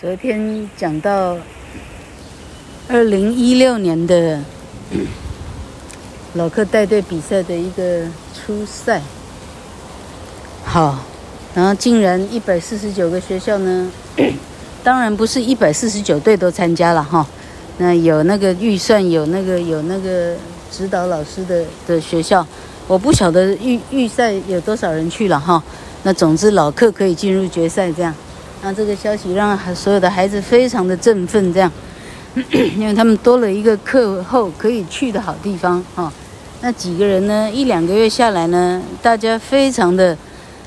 昨天讲到二零一六年的 老客带队比赛的一个初赛，好，然后竟然一百四十九个学校呢，当然不是一百四十九队都参加了哈，那有那个预算，有那个有那个指导老师的的学校，我不晓得预预赛有多少人去了哈，那总之老客可以进入决赛这样。那这个消息让所有的孩子非常的振奋，这样，因为他们多了一个课后可以去的好地方哈。那几个人呢，一两个月下来呢，大家非常的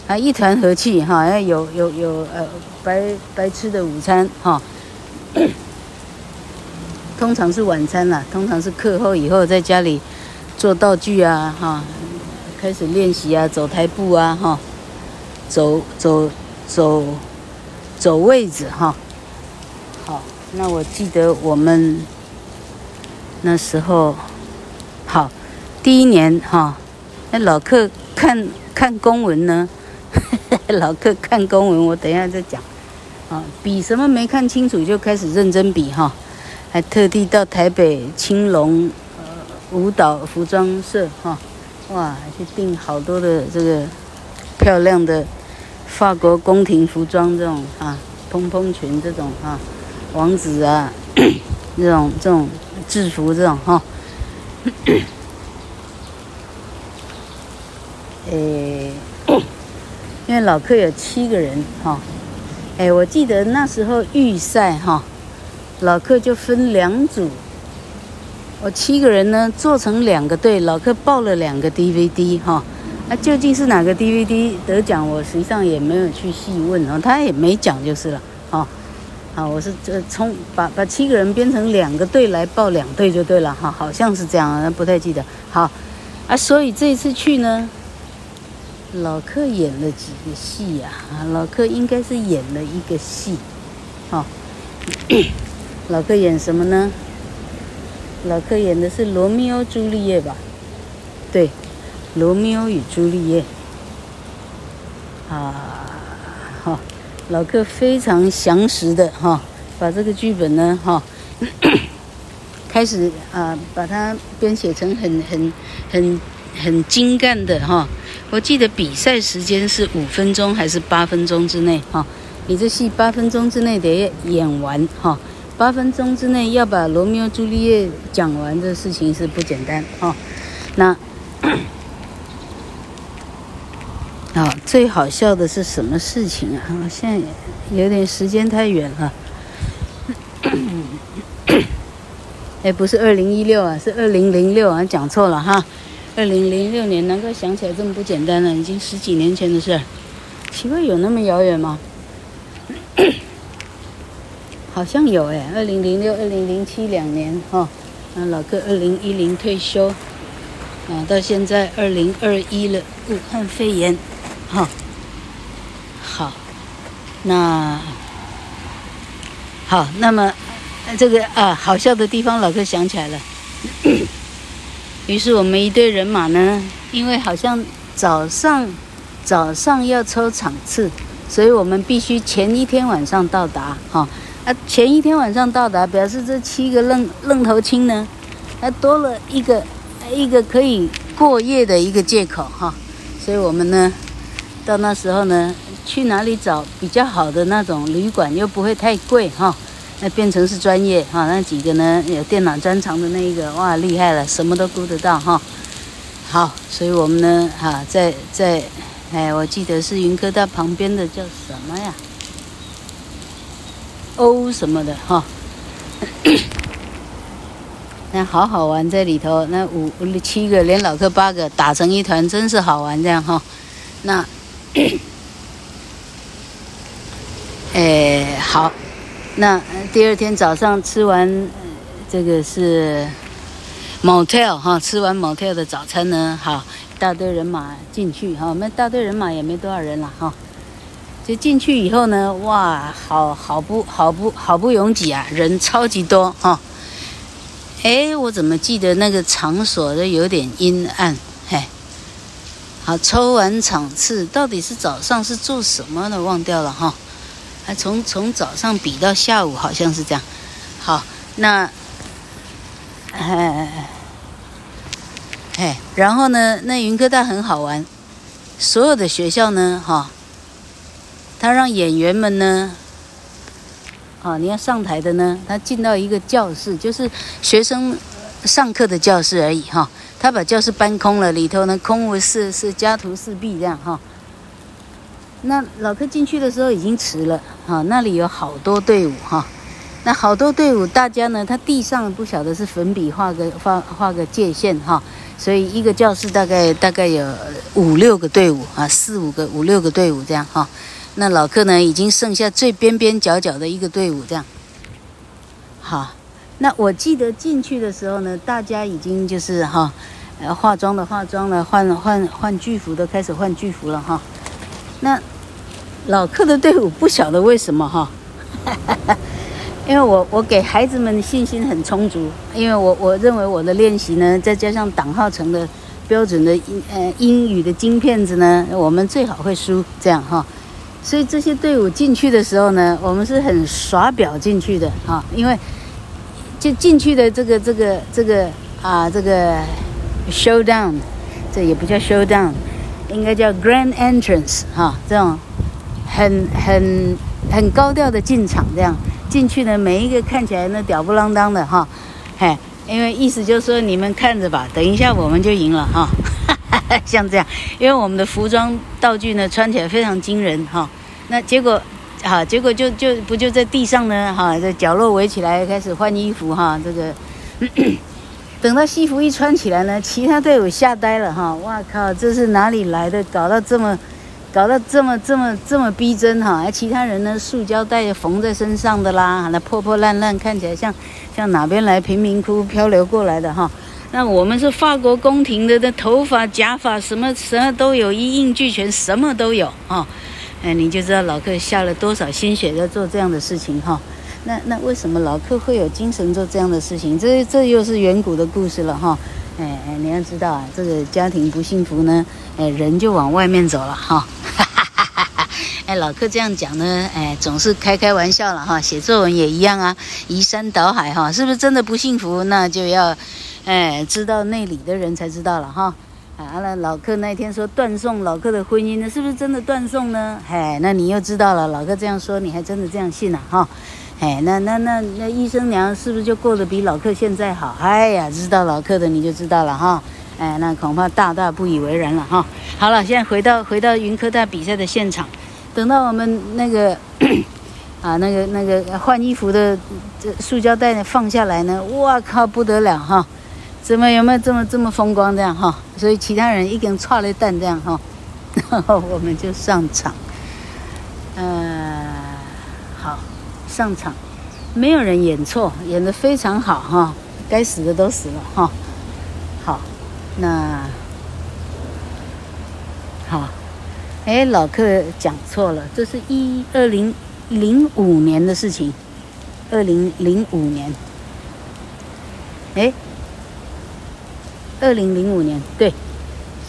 啊一团和气哈，要有有有呃白白吃的午餐哈，通常是晚餐啦，通常是课后以后在家里做道具啊哈，开始练习啊，走台步啊哈，走走。走走位置哈，好，那我记得我们那时候，好，第一年哈，那老客看看公文呢，老客看公文，我等一下再讲，啊，比什么没看清楚就开始认真比哈，还特地到台北青龙呃舞蹈服装社哈，哇，去订好多的这个漂亮的。法国宫廷服装这种啊，蓬蓬裙这种啊，王子啊，这种这种制服这种哈，诶、因为老客有七个人哈，诶、我记得那时候预赛哈，老客就分两组，我七个人呢做成两个队，老客报了两个 DVD 哈。那、究竟是哪个 DVD 得奖？我实际上也没有去细问哦，他也没讲就是了，哦，好，我是这从把把七个人编成两个队来报两队就对了，哈，好像是这样，不太记得。好，啊，所以这一次去呢，老客演了几个戏呀？啊，老客应该是演了一个戏，好，老客演什么呢？老客演的是《罗密欧朱丽叶》吧？对。罗密欧与朱丽叶，啊，好，老客非常详实的哈，把这个剧本呢哈，开始啊，把它编写成很很很很精干的哈。我记得比赛时间是五分钟还是八分钟之内哈？你这戏八分钟之内得演完哈，八分钟之内要把罗密欧朱丽叶讲完的事情是不简单哈。那。啊，最好笑的是什么事情啊？我现在有点时间太远了。哎，不是二零一六啊，是二零零六啊，讲错了哈。二零零六年，能够想起来这么不简单了，已经十几年前的事儿。奇怪，有那么遥远吗？好像有哎，二零零六、二零零七两年哈。那老哥二零一零退休，啊，到现在二零二一了，武汉肺炎。好，好，那好，那么这个啊，好笑的地方，老哥想起来了。于是我们一队人马呢，因为好像早上早上要抽场次，所以我们必须前一天晚上到达。哈啊，前一天晚上到达，表示这七个愣愣头青呢，还多了一个一个可以过夜的一个借口。哈，所以我们呢。到那时候呢，去哪里找比较好的那种旅馆，又不会太贵哈？那变成是专业哈，那几个呢有电脑专长的那一个，哇，厉害了，什么都顾得到哈。好，所以我们呢，哈，在在，哎，我记得是云科大旁边的叫什么呀？欧什么的哈。那好好玩在里头，那五七个连老客八个打成一团，真是好玩这样哈。那。哎，好，那第二天早上吃完这个是 motel 哈，吃完 motel 的早餐呢，好，大队人马进去哈，我们大队人马也没多少人了哈，就进去以后呢，哇，好好不好不好不拥挤啊，人超级多哈，哎，我怎么记得那个场所都有点阴暗，好，抽完场次，到底是早上是做什么的？忘掉了哈。还从从早上比到下午，好像是这样。好，那，哎，哎，然后呢，那云科大很好玩，所有的学校呢，哈，他让演员们呢，啊，你要上台的呢，他进到一个教室，就是学生上课的教室而已，哈。他把教室搬空了，里头呢空无四是家徒四壁这样哈。那老柯进去的时候已经迟了哈，那里有好多队伍哈。那好多队伍，大家呢，他地上不晓得是粉笔画个画画个界线哈，所以一个教室大概大概有五六个队伍啊，四五个五六个队伍这样哈。那老客呢，已经剩下最边边角角的一个队伍这样。好。那我记得进去的时候呢，大家已经就是哈，呃，化妆的化妆了，换换换剧服的开始换剧服了哈。那老客的队伍不晓得为什么哈，因为我我给孩子们信心很充足，因为我我认为我的练习呢，再加上党浩成的标准的英呃英语的金片子呢，我们最好会输这样哈。所以这些队伍进去的时候呢，我们是很耍表进去的哈，因为。就进去的这个这个这个啊，这个 showdown，这也不叫 showdown，应该叫 grand entrance 哈，这种很很很高调的进场，这样进去呢，每一个看起来呢吊不啷当的哈，嘿，因为意思就是说你们看着吧，等一下我们就赢了哈，像这样，因为我们的服装道具呢穿起来非常惊人哈，那结果。好，结果就就不就在地上呢？哈，在角落围起来开始换衣服哈。这个 等到西服一穿起来呢，其他队伍吓呆了哈。哇靠，这是哪里来的？搞到这么，搞到这么这么这么逼真哈。而其他人呢，塑胶袋缝在身上的啦，那破破烂烂，看起来像像哪边来贫民窟漂流过来的哈。那我们是法国宫廷的，那头发假发什么什么都有，一应俱全，什么都有哈。哎，你就知道老克下了多少心血在做这样的事情哈。那那为什么老克会有精神做这样的事情？这这又是远古的故事了哈。哎哎，你要知道啊，这个家庭不幸福呢，哎，人就往外面走了哈。哎，老柯这样讲呢，哎，总是开开玩笑了哈。写作文也一样啊，移山倒海哈，是不是真的不幸福？那就要，哎，知道内里的人才知道了哈。啊，那老客那天说断送老客的婚姻呢，是不是真的断送呢？嘿，那你又知道了，老客这样说，你还真的这样信了？哈，哎，那那那那医生娘是不是就过得比老客现在好？哎呀，知道老客的你就知道了哈。哎，那恐怕大大不以为然了哈。好了，现在回到回到云科大比赛的现场，等到我们那个 啊那个那个换衣服的这塑胶袋呢放下来呢，哇靠，不得了哈！怎么有没有这么这么风光这样哈？所以其他人一个人剉了蛋这样哈，然 后我们就上场。呃，好，上场，没有人演错，演得非常好哈。该死的都死了哈。好，那好，哎，老客讲错了，这是一二零零五年的事情，二零零五年，哎。二零零五年，对，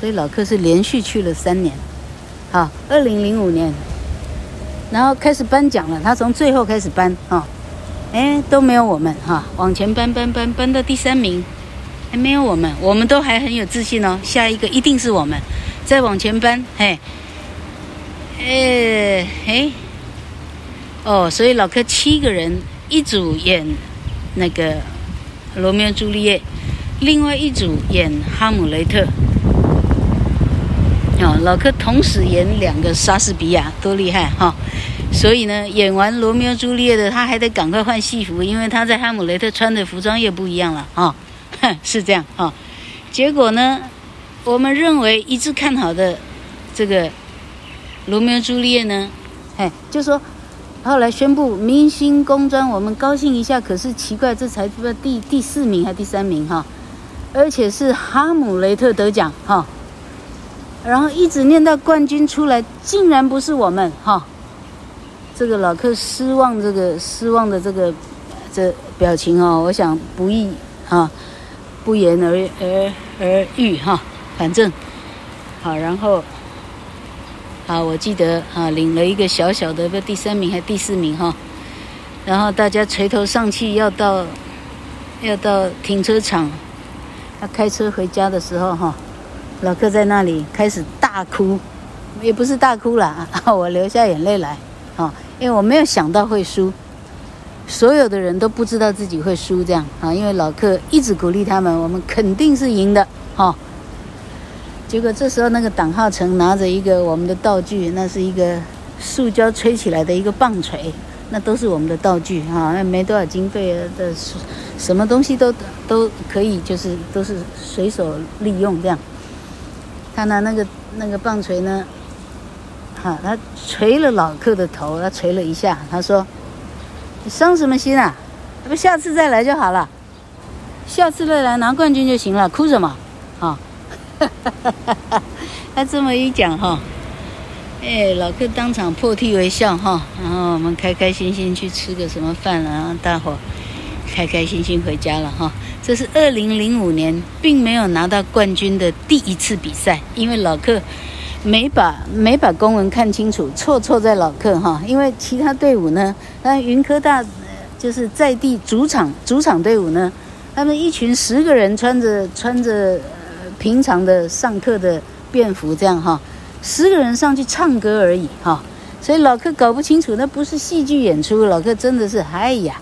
所以老柯是连续去了三年，好，二零零五年，然后开始颁奖了，他从最后开始颁，啊，哎，都没有我们哈，往前颁颁颁颁到第三名，还没有我们，我们都还很有自信哦，下一个一定是我们，再往前颁，嘿，哎，哎，哦，所以老柯七个人一组演那个罗密欧朱丽叶。另外一组演哈姆雷特，哦，老柯同时演两个莎士比亚，多厉害哈！所以呢，演完罗密欧朱丽叶的，他还得赶快换戏服，因为他在哈姆雷特穿的服装又不一样了啊，是这样啊。结果呢，我们认为一致看好的这个罗密欧朱丽叶呢，哎，就说。后来宣布明星公专，我们高兴一下。可是奇怪，这才第第四名还第三名哈？而且是哈姆雷特得奖哈，然后一直念到冠军出来，竟然不是我们哈。这个老客失望，这个失望的这个这表情哦，我想不易哈，不言而而而喻哈。反正好，然后啊，我记得啊，领了一个小小的，个第三名还第四名哈。然后大家垂头丧气，要到要到停车场，他开车回家的时候哈，老克在那里开始大哭，也不是大哭了啊，我流下眼泪来啊，因为我没有想到会输。所有的人都不知道自己会输这样啊，因为老克一直鼓励他们，我们肯定是赢的哈。结果这时候那个党浩成拿着一个我们的道具，那是一个塑胶吹起来的一个棒槌，那都是我们的道具哈，那没多少经费的，什么东西都都可以，就是都是随手利用这样。他拿那个那个棒槌呢，哈，他捶了老克的头，他捶了一下，他说。你伤什么心啊？不，下次再来就好了。下次再来拿冠军就行了，哭什么？啊、哦，他这么一讲哈，哎，老克当场破涕为笑哈。然后我们开开心心去吃个什么饭了，然后大伙开开心心回家了哈。这是二零零五年并没有拿到冠军的第一次比赛，因为老克。没把没把公文看清楚，错错在老克哈，因为其他队伍呢，那云科大就是在地主场主场队伍呢，他们一群十个人穿着穿着呃平常的上课的便服这样哈，十个人上去唱歌而已哈，所以老克搞不清楚，那不是戏剧演出，老克真的是哎呀，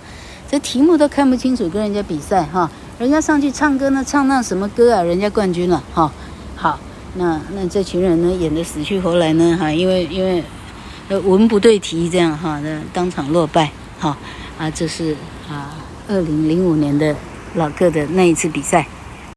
这题目都看不清楚，跟人家比赛哈，人家上去唱歌呢，唱那什么歌啊，人家冠军了哈，好。那那这群人呢，演得死去活来呢，哈，因为因为呃文不对题这样哈，那当场落败哈啊，这是啊二零零五年的老克的那一次比赛。